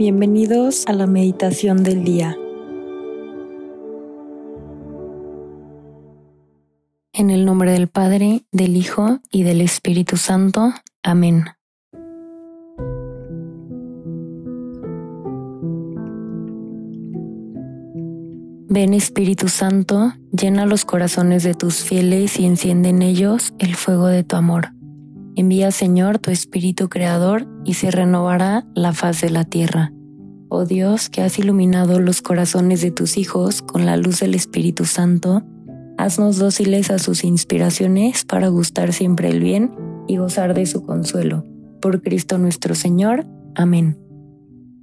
Bienvenidos a la meditación del día. En el nombre del Padre, del Hijo y del Espíritu Santo. Amén. Ven Espíritu Santo, llena los corazones de tus fieles y enciende en ellos el fuego de tu amor. Envía Señor tu Espíritu Creador y se renovará la faz de la tierra. Oh Dios, que has iluminado los corazones de tus hijos con la luz del Espíritu Santo, haznos dóciles a sus inspiraciones para gustar siempre el bien y gozar de su consuelo. Por Cristo nuestro Señor. Amén.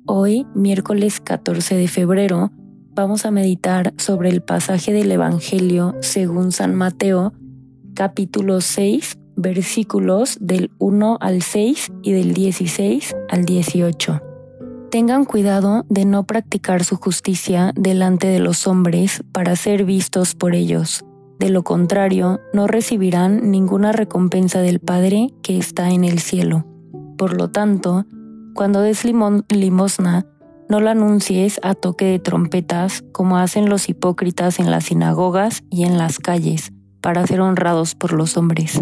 Hoy, miércoles 14 de febrero, vamos a meditar sobre el pasaje del Evangelio según San Mateo, capítulo 6, versículos del 1 al 6 y del 16 al 18. Tengan cuidado de no practicar su justicia delante de los hombres para ser vistos por ellos. De lo contrario, no recibirán ninguna recompensa del Padre que está en el cielo. Por lo tanto, cuando des limosna, no la anuncies a toque de trompetas como hacen los hipócritas en las sinagogas y en las calles, para ser honrados por los hombres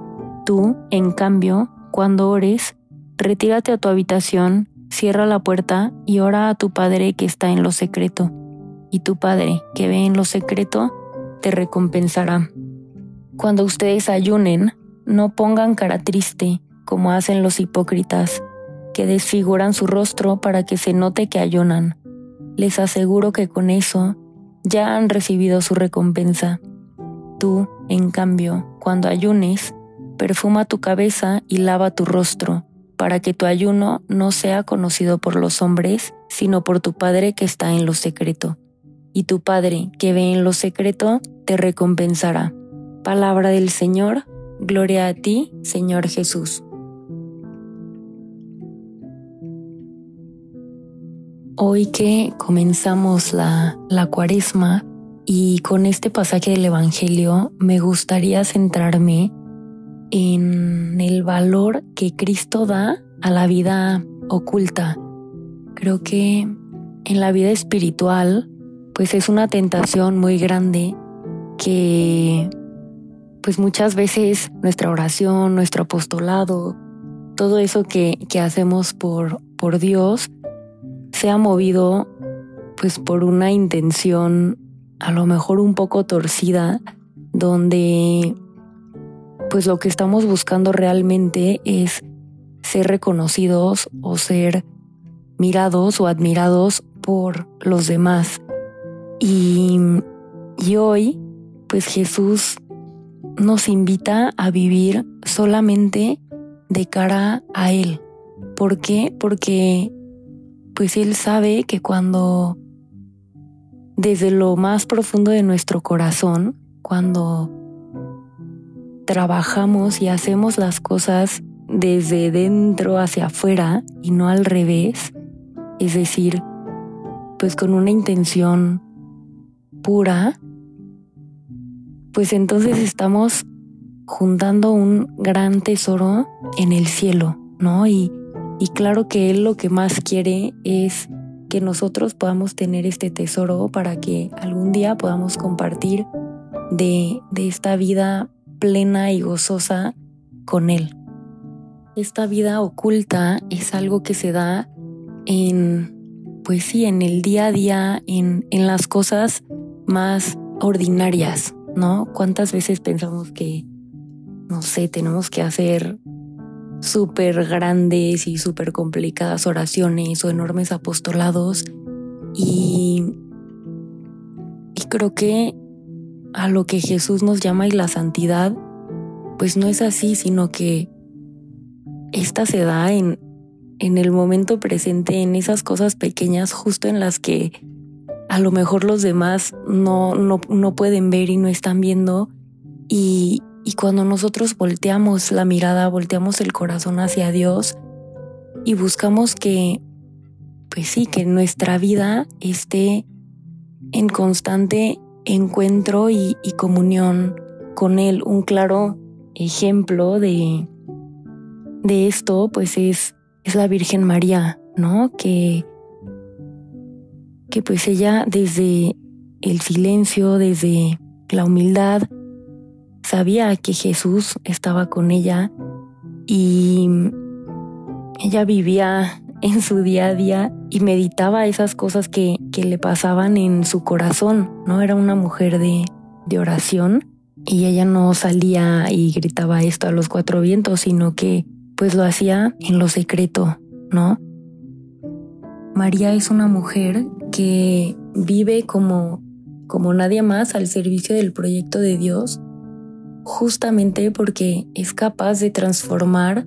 Tú, en cambio, cuando ores, retírate a tu habitación, cierra la puerta y ora a tu Padre que está en lo secreto. Y tu Padre, que ve en lo secreto, te recompensará. Cuando ustedes ayunen, no pongan cara triste, como hacen los hipócritas, que desfiguran su rostro para que se note que ayunan. Les aseguro que con eso ya han recibido su recompensa. Tú, en cambio, cuando ayunes, perfuma tu cabeza y lava tu rostro, para que tu ayuno no sea conocido por los hombres, sino por tu Padre que está en lo secreto. Y tu Padre que ve en lo secreto te recompensará. Palabra del Señor, gloria a ti, Señor Jesús. Hoy que comenzamos la, la cuaresma y con este pasaje del Evangelio me gustaría centrarme en el valor que Cristo da a la vida oculta. Creo que en la vida espiritual, pues es una tentación muy grande que pues muchas veces nuestra oración, nuestro apostolado, todo eso que, que hacemos por, por Dios, se ha movido pues por una intención a lo mejor un poco torcida, donde pues lo que estamos buscando realmente es ser reconocidos o ser mirados o admirados por los demás. Y, y hoy, pues Jesús nos invita a vivir solamente de cara a Él. ¿Por qué? Porque pues Él sabe que cuando desde lo más profundo de nuestro corazón, cuando trabajamos y hacemos las cosas desde dentro hacia afuera y no al revés, es decir, pues con una intención pura, pues entonces estamos juntando un gran tesoro en el cielo, ¿no? Y, y claro que Él lo que más quiere es que nosotros podamos tener este tesoro para que algún día podamos compartir de, de esta vida plena y gozosa con Él. Esta vida oculta es algo que se da en, pues sí, en el día a día, en, en las cosas más ordinarias, ¿no? ¿Cuántas veces pensamos que, no sé, tenemos que hacer súper grandes y súper complicadas oraciones o enormes apostolados? Y, y creo que a lo que Jesús nos llama y la santidad, pues no es así, sino que esta se da en, en el momento presente, en esas cosas pequeñas, justo en las que a lo mejor los demás no, no, pueden ver y no están viendo. Y, y cuando nosotros volteamos la mirada, volteamos el corazón hacia Dios y buscamos que, pues sí, que nuestra vida esté en constante encuentro y, comunión con Él. Un claro ejemplo de, de esto, pues es, es la Virgen María, ¿no? Que, que pues ella desde el silencio, desde la humildad, sabía que Jesús estaba con ella y ella vivía en su día a día y meditaba esas cosas que, que le pasaban en su corazón, ¿no? Era una mujer de, de oración y ella no salía y gritaba esto a los cuatro vientos, sino que pues lo hacía en lo secreto, ¿no? María es una mujer que vive como, como nadie más al servicio del proyecto de Dios, justamente porque es capaz de transformar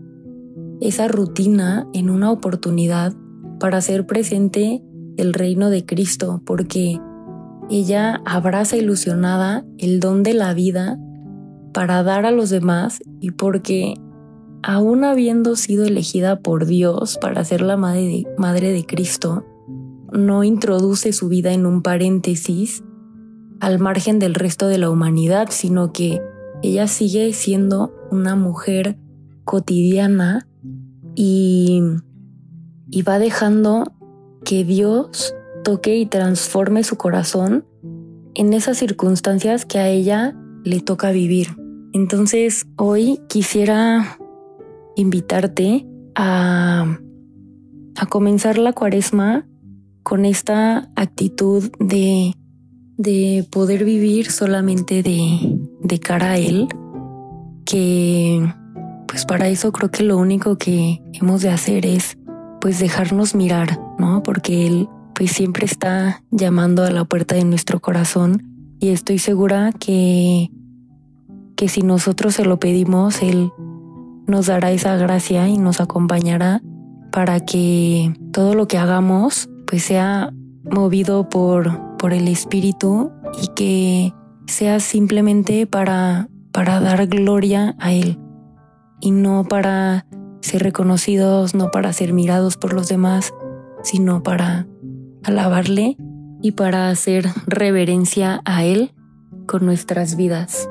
esa rutina en una oportunidad para hacer presente el reino de Cristo, porque ella abraza ilusionada el don de la vida para dar a los demás y porque aún habiendo sido elegida por Dios para ser la madre de, madre de Cristo, no introduce su vida en un paréntesis al margen del resto de la humanidad, sino que ella sigue siendo una mujer cotidiana y, y va dejando que Dios toque y transforme su corazón en esas circunstancias que a ella le toca vivir. Entonces hoy quisiera invitarte a, a comenzar la cuaresma con esta actitud de, de poder vivir solamente de, de cara a Él, que pues para eso creo que lo único que hemos de hacer es pues dejarnos mirar, ¿no? Porque Él pues siempre está llamando a la puerta de nuestro corazón y estoy segura que, que si nosotros se lo pedimos, Él nos dará esa gracia y nos acompañará para que todo lo que hagamos pues sea movido por, por el Espíritu y que sea simplemente para, para dar gloria a Él y no para ser reconocidos, no para ser mirados por los demás, sino para alabarle y para hacer reverencia a Él con nuestras vidas.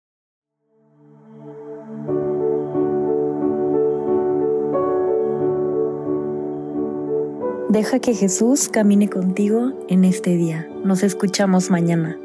Deja que Jesús camine contigo en este día. Nos escuchamos mañana.